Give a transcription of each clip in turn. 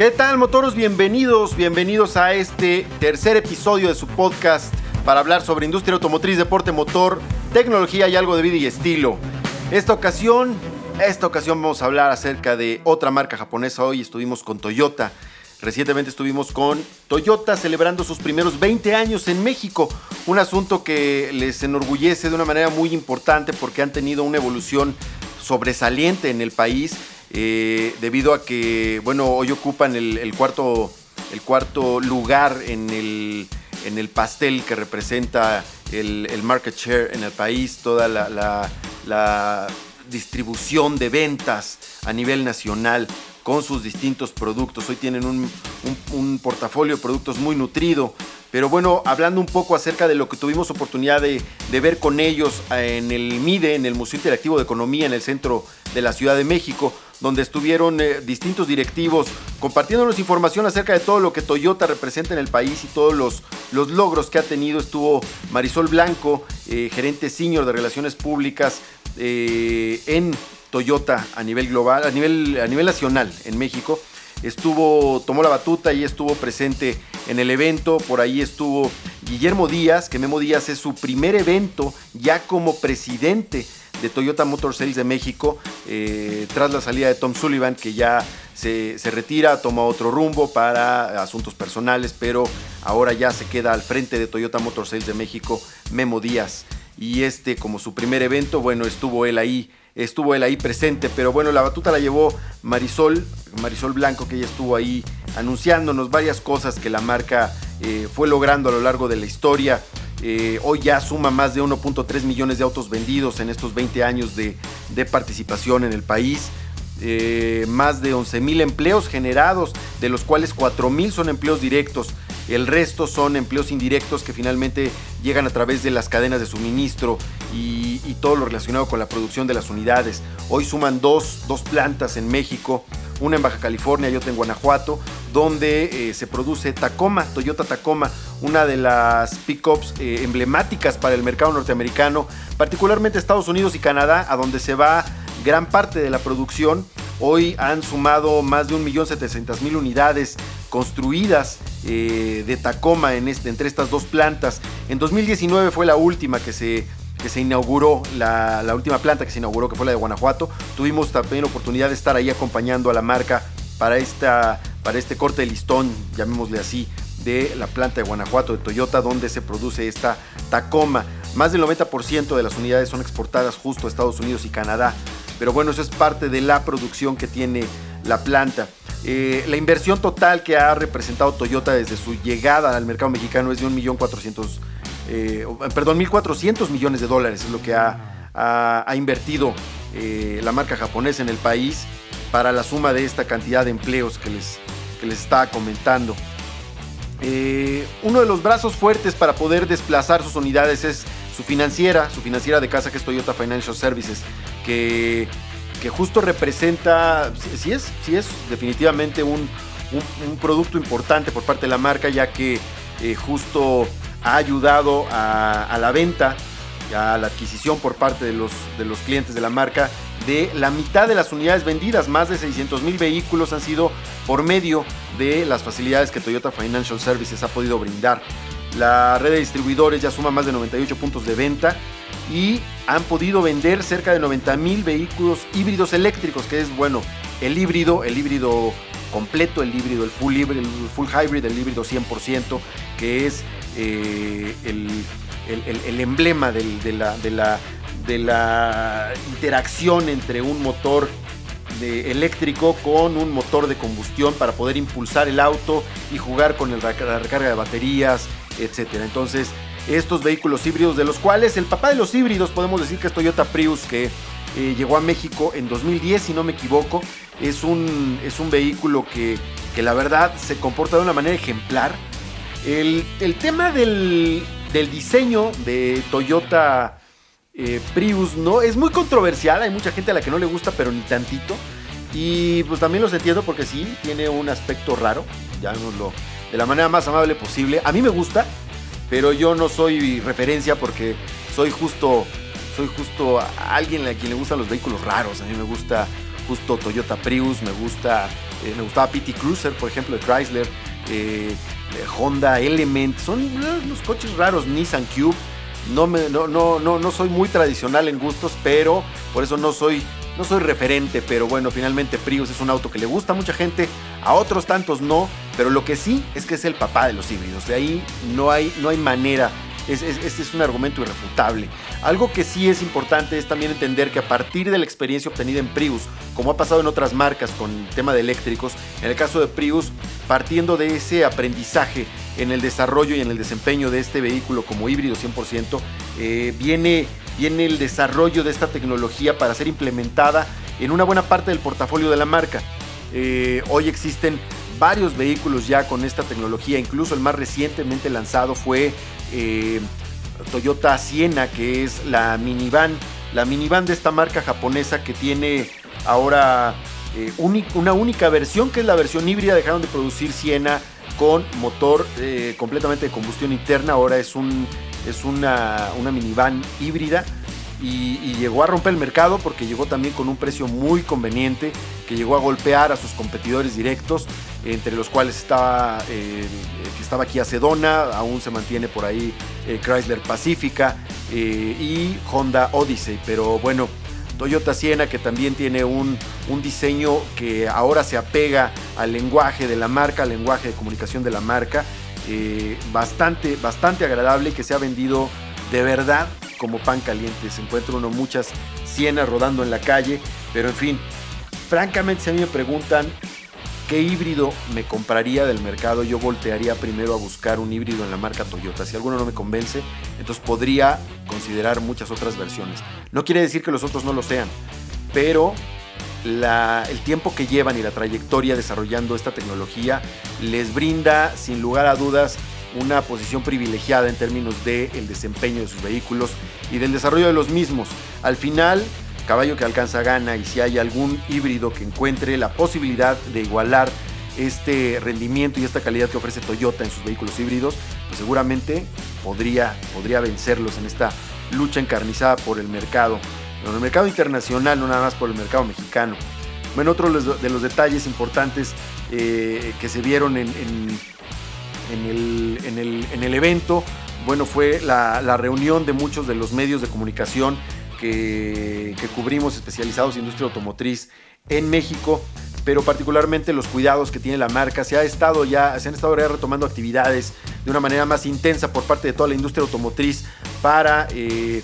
¿Qué tal, motoros? Bienvenidos, bienvenidos a este tercer episodio de su podcast para hablar sobre industria automotriz, deporte motor, tecnología y algo de vida y estilo. Esta ocasión, esta ocasión vamos a hablar acerca de otra marca japonesa. Hoy estuvimos con Toyota. Recientemente estuvimos con Toyota celebrando sus primeros 20 años en México, un asunto que les enorgullece de una manera muy importante porque han tenido una evolución sobresaliente en el país eh, debido a que, bueno, hoy ocupan el, cuarto, el cuarto lugar en el, en el pastel que representa el, market share en el país, toda la, distribución de ventas a nivel nacional con sus distintos productos. Hoy tienen un, un, portafolio de productos muy nutrido. Pero bueno, hablando un poco acerca de lo que tuvimos oportunidad de, de, ver con ellos en el MIDE, en el Museo Interactivo de Economía, en el centro de la Ciudad de México, donde estuvieron eh, distintos directivos compartiéndonos información acerca de todo lo que Toyota representa en el país y todos los, los logros que ha tenido. Estuvo Marisol Blanco, eh, gerente senior de Relaciones Públicas eh, en Toyota a nivel global, a nivel, a nivel nacional en México. Estuvo, tomó la batuta y estuvo presente en el evento. Por ahí estuvo Guillermo Díaz, que Memo Díaz es su primer evento ya como presidente de Toyota Motor Sales de México, eh, tras la salida de Tom Sullivan, que ya se, retira, toma otro rumbo para asuntos personales, pero ahora ya se queda al frente de Toyota Motor Sales de México, Memo Díaz. Y este, como su primer evento, bueno, estuvo él ahí estuvo él ahí presente, pero bueno, la batuta la llevó Marisol, Marisol Blanco, que ella estuvo ahí anunciándonos varias cosas que la marca eh, fue logrando a lo largo de la historia. Eh, hoy ya suma más de 1.3 millones de autos vendidos en estos 20 años de, participación en el país. Eh, más de 11 mil empleos generados, de los cuales 4 mil son empleos directos. El resto son empleos indirectos que finalmente llegan a través de las cadenas de suministro y, todo lo relacionado con la producción de las unidades. Hoy suman dos, dos plantas en México, una en Baja California y otra en Guanajuato, donde eh, se produce Tacoma, Toyota Tacoma, una de las pickups eh, emblemáticas para el mercado norteamericano, particularmente Estados Unidos y Canadá, a donde se va gran parte de la producción. Hoy han sumado más de 1.700.000 unidades construidas eh, de Tacoma en este, entre estas dos plantas. En 2019 fue la última que se, que se inauguró, la, la, última planta que se inauguró, que fue la de Guanajuato. Tuvimos también oportunidad de estar ahí acompañando a la marca para, esta, para este corte de listón, llamémosle así, de la planta de Guanajuato de Toyota, donde se produce esta Tacoma. Más del 90% de las unidades son exportadas justo a Estados Unidos y Canadá. Pero bueno, eso es parte de la producción que tiene la planta. Eh, la inversión total que ha representado Toyota desde su llegada al mercado mexicano es de 1.400.000 eh, perdón, 1.400 millones de dólares es lo que ha, invertido eh, la marca japonesa en el país para la suma de esta cantidad de empleos que les, que les estaba comentando. Eh, uno de los brazos fuertes para poder desplazar sus unidades es su financiera, su financiera de casa que es Toyota Financial Services, que, que justo representa, si es, si es definitivamente un, producto importante por parte de la marca, ya que eh, justo ha ayudado a, a la venta, a la adquisición por parte de los, de los clientes de la marca de la mitad de las unidades vendidas, más de 600 mil vehículos han sido por medio de las facilidades que Toyota Financial Services ha podido brindar. La red de distribuidores ya suma más de 98 puntos de venta y han podido vender cerca de 90 mil vehículos híbridos eléctricos, que es bueno, el híbrido, el híbrido completo, el híbrido, el full híbrido, el full hybrid, el híbrido 100%, que es eh, el, emblema de, la, de, la, de la interacción entre un motor eléctrico con un motor de combustión para poder impulsar el auto y jugar con la recarga de baterías, etc. Entonces, estos vehículos híbridos, de los cuales el papá de los híbridos podemos decir que es Toyota Prius, que eh, llegó a México en 2010, si no me equivoco, es un, es un vehículo que, que la verdad se comporta de una manera ejemplar. El, el tema del, del diseño de Toyota eh, Prius, ¿no? Es muy controversial, hay mucha gente a la que no le gusta, pero ni tantito. Y pues también los entiendo porque sí, tiene un aspecto raro, llamémoslo de la manera más amable posible. A mí me gusta, pero yo no soy referencia porque soy justo, soy justo alguien a quien le gustan los vehículos raros. A mí me gusta justo Toyota Prius, me gusta, eh, me gustaba PT Cruiser, por ejemplo, de Chrysler, eh, Honda Element, son unos coches raros, Nissan Cube. No, me, no, no, no, no soy muy tradicional en gustos, pero por eso no soy no soy referente, pero bueno, finalmente Prius es un auto que le gusta a mucha gente, a otros tantos no, pero lo que sí es que es el papá de los híbridos, de ahí no hay, no hay manera este es, un argumento irrefutable. Algo que sí es importante es también entender que a partir de la experiencia obtenida en Prius, como ha pasado en otras marcas con el tema de eléctricos, en el caso de Prius, partiendo de ese aprendizaje en el desarrollo y en el desempeño de este vehículo como híbrido 100%, eh, viene, viene el desarrollo de esta tecnología para ser implementada en una buena parte del portafolio de la marca. Eh, hoy existen varios vehículos ya con esta tecnología, incluso el más recientemente lanzado fue eh, Toyota Siena, que es la minivan, la minivan de esta marca japonesa que tiene ahora eh, una única versión, que es la versión híbrida, dejaron de producir Siena con motor eh, completamente de combustión interna, ahora es, un, es una, una minivan híbrida y, llegó a romper el mercado porque llegó también con un precio muy conveniente, que llegó a golpear a sus competidores directos, entre los cuales estaba, eh, que estaba aquí Sedona, aún se mantiene por ahí eh, Chrysler Pacifica eh, y Honda Odyssey, pero bueno, Toyota Siena que también tiene un, un, diseño que ahora se apega al lenguaje de la marca, al lenguaje de comunicación de la marca, bastante, bastante agradable que se ha vendido de verdad como pan caliente. Se encuentra uno muchas sienas rodando en la calle, pero en fin, francamente si a mí me preguntan qué híbrido me compraría del mercado, yo voltearía primero a buscar un híbrido en la marca Toyota. Si alguno no me convence, entonces podría considerar muchas otras versiones. No quiere decir que los otros no lo sean, pero el tiempo que llevan y la trayectoria desarrollando esta tecnología les brinda sin lugar a dudas una posición privilegiada en términos del el desempeño de sus vehículos y del desarrollo de los mismos. Al final, caballo que alcanza gana y si hay algún híbrido que encuentre la posibilidad de igualar este rendimiento y esta calidad que ofrece Toyota en sus vehículos híbridos, pues seguramente podría, podría vencerlos en esta lucha encarnizada por el mercado, en el mercado internacional, no nada más por el mercado mexicano. Bueno, otro de los detalles importantes eh, que se vieron en el, evento. Bueno, fue la, reunión de muchos de los medios de comunicación que, cubrimos especializados en industria automotriz en México pero particularmente los cuidados que tiene la marca. Se, ha estado ya, se han estado ya retomando actividades de una manera más intensa por parte de toda la industria automotriz para eh,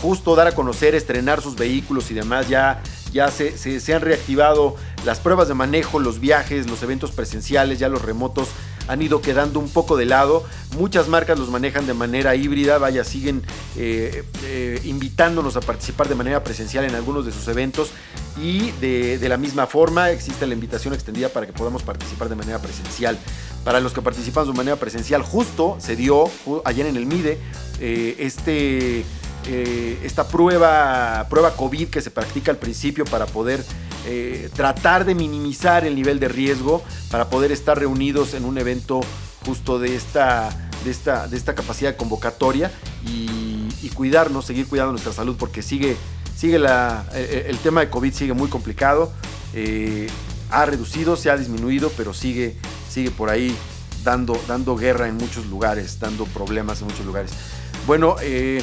justo dar a conocer, estrenar sus vehículos y demás. Ya, ya se, se, han reactivado las pruebas de manejo, los viajes, los eventos presenciales, ya los remotos han ido quedando un poco de lado. Muchas marcas los manejan de manera híbrida, vaya, siguen eh, eh, invitándonos a participar de manera presencial en algunos de sus eventos y de, la misma forma existe la invitación extendida para que podamos participar de manera presencial. Para los que participan de manera presencial, justo se dio ayer en el MIDE eh, este esta prueba, prueba COVID que se practica al principio para poder eh, tratar de minimizar el nivel de riesgo, para poder estar reunidos en un evento justo de esta, de esta, de esta capacidad convocatoria y, cuidarnos, seguir cuidando nuestra salud porque sigue, sigue la, el, tema de COVID sigue muy complicado. Eh, ha reducido, se ha disminuido, pero sigue, sigue por ahí dando, dando guerra en muchos lugares, dando problemas en muchos lugares. Bueno, eh,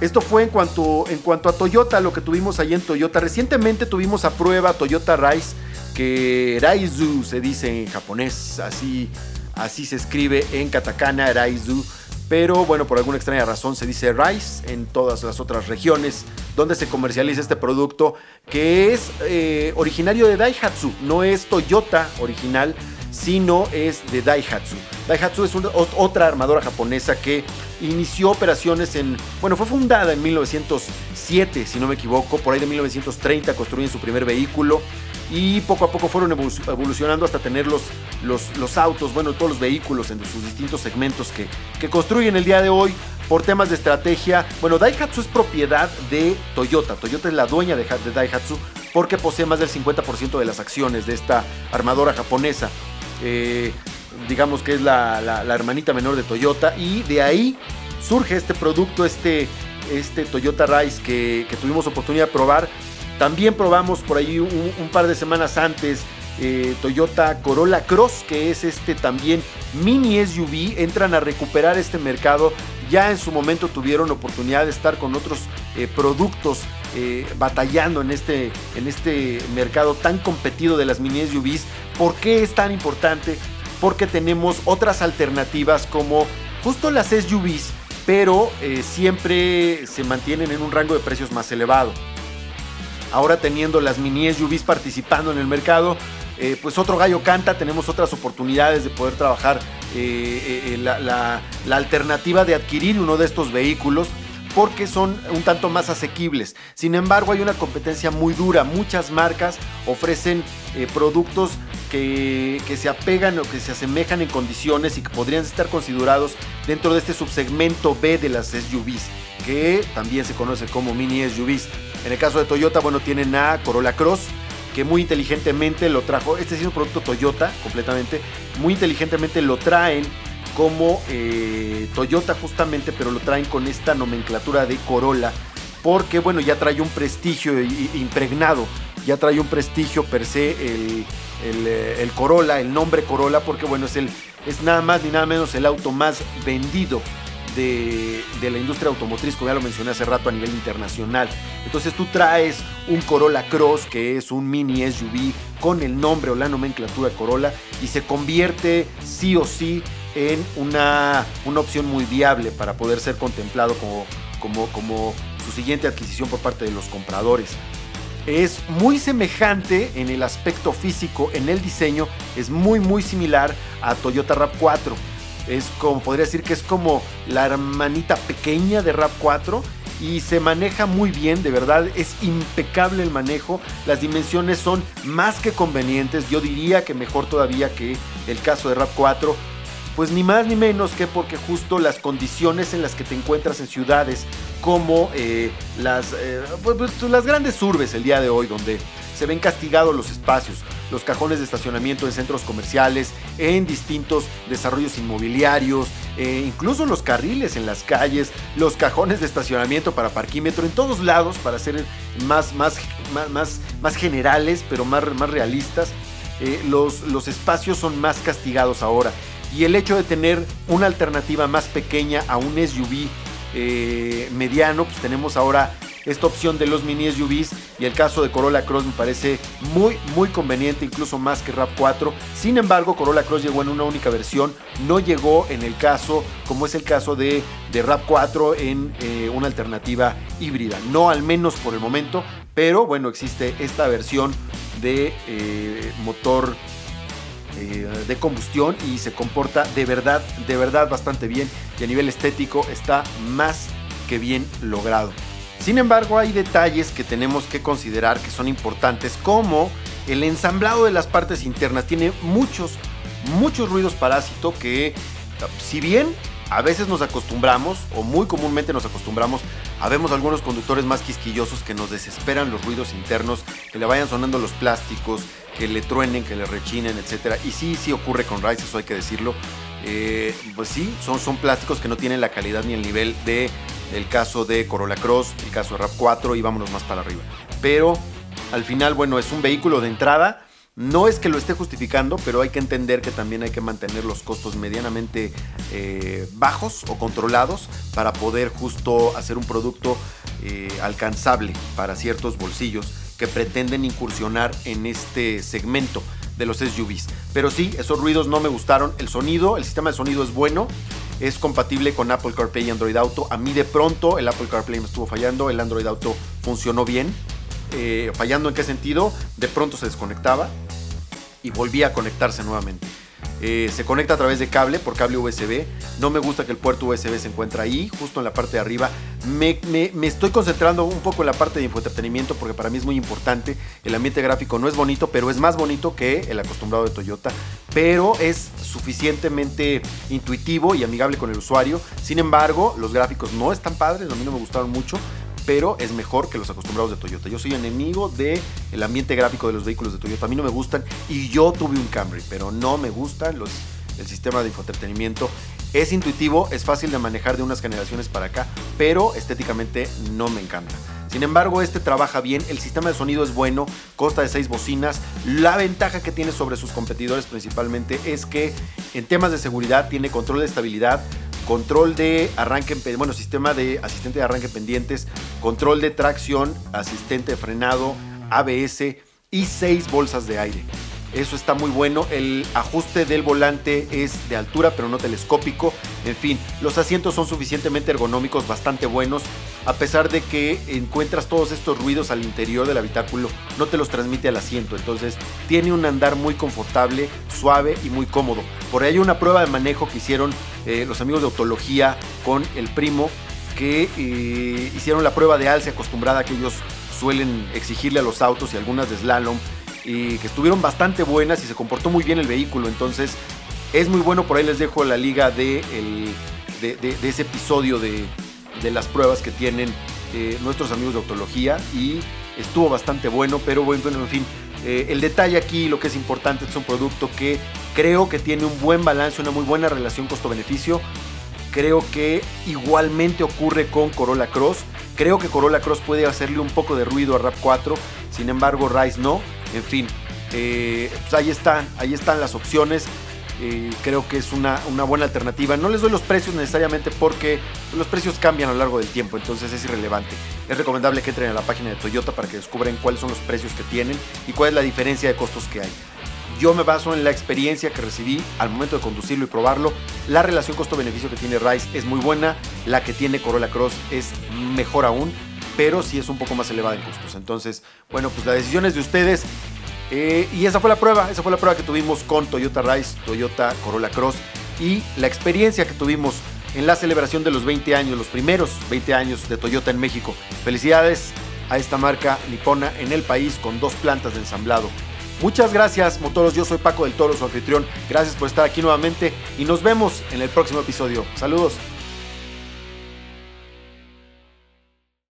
esto fue en cuanto, en cuanto a Toyota, lo que tuvimos ahí en Toyota. Recientemente tuvimos a prueba Toyota Rise, que Raizu se dice en japonés, así, así se escribe en katakana, Raizu. Pero bueno, por alguna extraña razón se dice Rise en todas las otras regiones donde se comercializa este producto, que es eh, originario de Daihatsu, no es Toyota original, sino es de Daihatsu. Daihatsu es otra armadora japonesa que inició operaciones en, bueno, fue fundada en 1907, si no me equivoco, por ahí de 1930 construyen su primer vehículo y poco a poco fueron evolucionando hasta tener los, los, autos, bueno, todos los vehículos en sus distintos segmentos que, que construyen el día de hoy por temas de estrategia. Bueno, Daihatsu es propiedad de Toyota. Toyota es la dueña de, Daihatsu porque posee más del 50% de las acciones de esta armadora japonesa. Eh, digamos que es la, hermanita menor de Toyota, y de ahí surge este producto, este, este Toyota Rise que, tuvimos oportunidad de probar, También probamos por ahí un, par de semanas antes eh, Toyota Corolla Cross, que es este también mini SUV. Entran a recuperar este mercado. Ya en su momento tuvieron oportunidad de estar con otros eh, productos eh, batallando en este, en este mercado tan competido de las mini SUVs. ¿Por qué es tan importante? Porque tenemos otras alternativas como justo las SUVs, pero siempre se mantienen en un rango de precios más elevado. Ahora teniendo las mini SUVs participando en el mercado, eh, pues otro gallo canta, tenemos otras oportunidades de poder trabajar eh, eh, la, alternativa de adquirir uno de estos vehículos porque son un tanto más asequibles. Sin embargo, hay una competencia muy dura. Muchas marcas ofrecen productos que, se apegan o que se asemejan en condiciones y que podrían estar considerados dentro de este subsegmento B de las SUVs, que también se conoce como mini SUVs. En el caso de Toyota, bueno, tienen a Corolla Cross, que muy inteligentemente lo trajo. Este es un producto Toyota completamente. Muy inteligentemente lo traen como eh, Toyota justamente, pero lo traen con esta nomenclatura de Corolla. Porque bueno, ya trae un prestigio impregnado. Ya trae un prestigio per se el, eh, el, Corolla, el nombre Corolla, porque bueno, es, el, es nada más ni nada menos el auto más vendido de, la industria automotriz, como ya lo mencioné hace rato a nivel internacional. Entonces tú traes un Corolla Cross, que es un mini SUV con el nombre o la nomenclatura Corolla, y se convierte sí o sí en una, una opción muy viable para poder ser contemplado como, como, como su siguiente adquisición por parte de los compradores. Es muy semejante en el aspecto físico, en el diseño, es muy muy similar a Toyota RAV4 es como, podría decir que es como la hermanita pequeña de Rap 4 y se maneja muy bien, de verdad es impecable el manejo, las dimensiones son más que convenientes, yo diría que mejor todavía que el caso de Rap 4, pues ni más ni menos que porque justo las condiciones en las que te encuentras en ciudades como eh, las, eh, pues, pues, las grandes urbes el día de hoy, donde se ven castigados los espacios, los cajones de estacionamiento en centros comerciales, en distintos desarrollos inmobiliarios, eh, incluso los carriles en las calles, los cajones de estacionamiento para parquímetro, en todos lados para ser más, más, más, más, generales, pero más, realistas. Los, los espacios son más castigados ahora. Y el hecho de tener una alternativa más pequeña a un SUV eh, mediano, pues tenemos ahora esta opción de los mini SUVs y el caso de Corolla Cross me parece muy muy conveniente, incluso más que RAV4. Sin embargo, Corolla Cross llegó en una única versión, no llegó en el caso, como es el caso de, de RAV4 en eh, una alternativa híbrida. No al menos por el momento, pero bueno, existe esta versión de eh, motor eh, de combustión y se comporta de verdad, de verdad bastante bien y a nivel estético está más que bien logrado. Sin embargo, hay detalles que tenemos que considerar que son importantes, como el ensamblado de las partes internas. Tiene muchos, muchos ruidos parásito que, si bien a veces nos acostumbramos, o muy comúnmente nos acostumbramos, a vemos algunos conductores más quisquillosos que nos desesperan los ruidos internos, que le vayan sonando los plásticos, que le truenen, que le rechinen, etc. Y sí, sí ocurre con Rise, eso hay que decirlo. Eh, pues sí, son, son plásticos que no tienen la calidad ni el nivel de el caso de Corolla Cross, el caso de RAV4 y vámonos más para arriba. Pero al final, bueno, es un vehículo de entrada. No es que lo esté justificando, pero hay que entender que también hay que mantener los costos medianamente eh, bajos o controlados para poder justo hacer un producto eh, alcanzable para ciertos bolsillos que pretenden incursionar en este segmento de los SUVs. Pero sí, esos ruidos no me gustaron. El sonido, el sistema de sonido es bueno es compatible con Apple CarPlay y Android Auto. A mí de pronto el Apple CarPlay me estuvo fallando, el Android Auto funcionó bien. Eh, fallando en qué sentido, de pronto se desconectaba y volvía a conectarse nuevamente. Eh, se conecta a través de cable, por cable USB. No me gusta que el puerto USB se encuentre ahí, justo en la parte de arriba. Me, estoy concentrando un poco en la parte de infoentretenimiento porque para mí es muy importante. El ambiente gráfico no es bonito, pero es más bonito que el acostumbrado de Toyota. Pero es suficientemente intuitivo y amigable con el usuario. Sin embargo, los gráficos no están padres, a mí no me gustaron mucho pero es mejor que los acostumbrados de Toyota. Yo soy enemigo del el ambiente gráfico de los vehículos de Toyota. A mí no me gustan y yo tuve un Camry, pero no me gustan los, el sistema de infoentretenimiento. Es intuitivo, es fácil de manejar de unas generaciones para acá, pero estéticamente no me encanta. Sin embargo, este trabaja bien, el sistema de sonido es bueno, consta de 6 bocinas. La ventaja que tiene sobre sus competidores principalmente es que en temas de seguridad tiene control de estabilidad, control de arranque, bueno, sistema de asistente de arranque pendientes, control de tracción, asistente de frenado, ABS y 6 bolsas de aire. Eso está muy bueno. El ajuste del volante es de altura, pero no telescópico. En fin, los asientos son suficientemente ergonómicos, bastante buenos. A pesar de que encuentras todos estos ruidos al interior del habitáculo, no te los transmite al asiento. Entonces, tiene un andar muy confortable, suave y muy cómodo. Por ahí hay una prueba de manejo que hicieron eh, los amigos de Autología con el primo, que eh, hicieron la prueba de alce acostumbrada que ellos suelen exigirle a los autos y algunas de slalom y que estuvieron bastante buenas y se comportó muy bien el vehículo. Entonces es muy bueno, por ahí les dejo la liga de, de, ese episodio de, las pruebas que tienen eh, nuestros amigos de Autología y estuvo bastante bueno, pero bueno, en fin. Eh, el detalle aquí, lo que es importante, es un producto que creo que tiene un buen balance, una muy buena relación costo-beneficio. Creo que igualmente ocurre con Corolla Cross. Creo que Corolla Cross puede hacerle un poco de ruido a RAP4, sin embargo Rise no. En fin, eh, pues ahí están, ahí están las opciones. Eh, creo que es una, una, buena alternativa. No les doy los precios necesariamente porque los precios cambian a lo largo del tiempo, entonces es irrelevante. Es recomendable que entren a la página de Toyota para que descubran cuáles son los precios que tienen y cuál es la diferencia de costos que hay. Yo me baso en la experiencia que recibí al momento de conducirlo y probarlo. La relación costo-beneficio que tiene Rise es muy buena, la que tiene Corolla Cross es mejor aún pero sí es un poco más elevada en costos. Entonces, bueno, pues la decisión es de ustedes. Eh, y esa fue la prueba, esa fue la prueba que tuvimos con Toyota Rise, Toyota Corolla Cross y la experiencia que tuvimos en la celebración de los 20 años, los primeros 20 años de Toyota en México. Felicidades a esta marca nipona en el país con dos plantas de ensamblado. Muchas gracias, motoros. Yo soy Paco del Toro, su anfitrión. Gracias por estar aquí nuevamente y nos vemos en el próximo episodio. Saludos.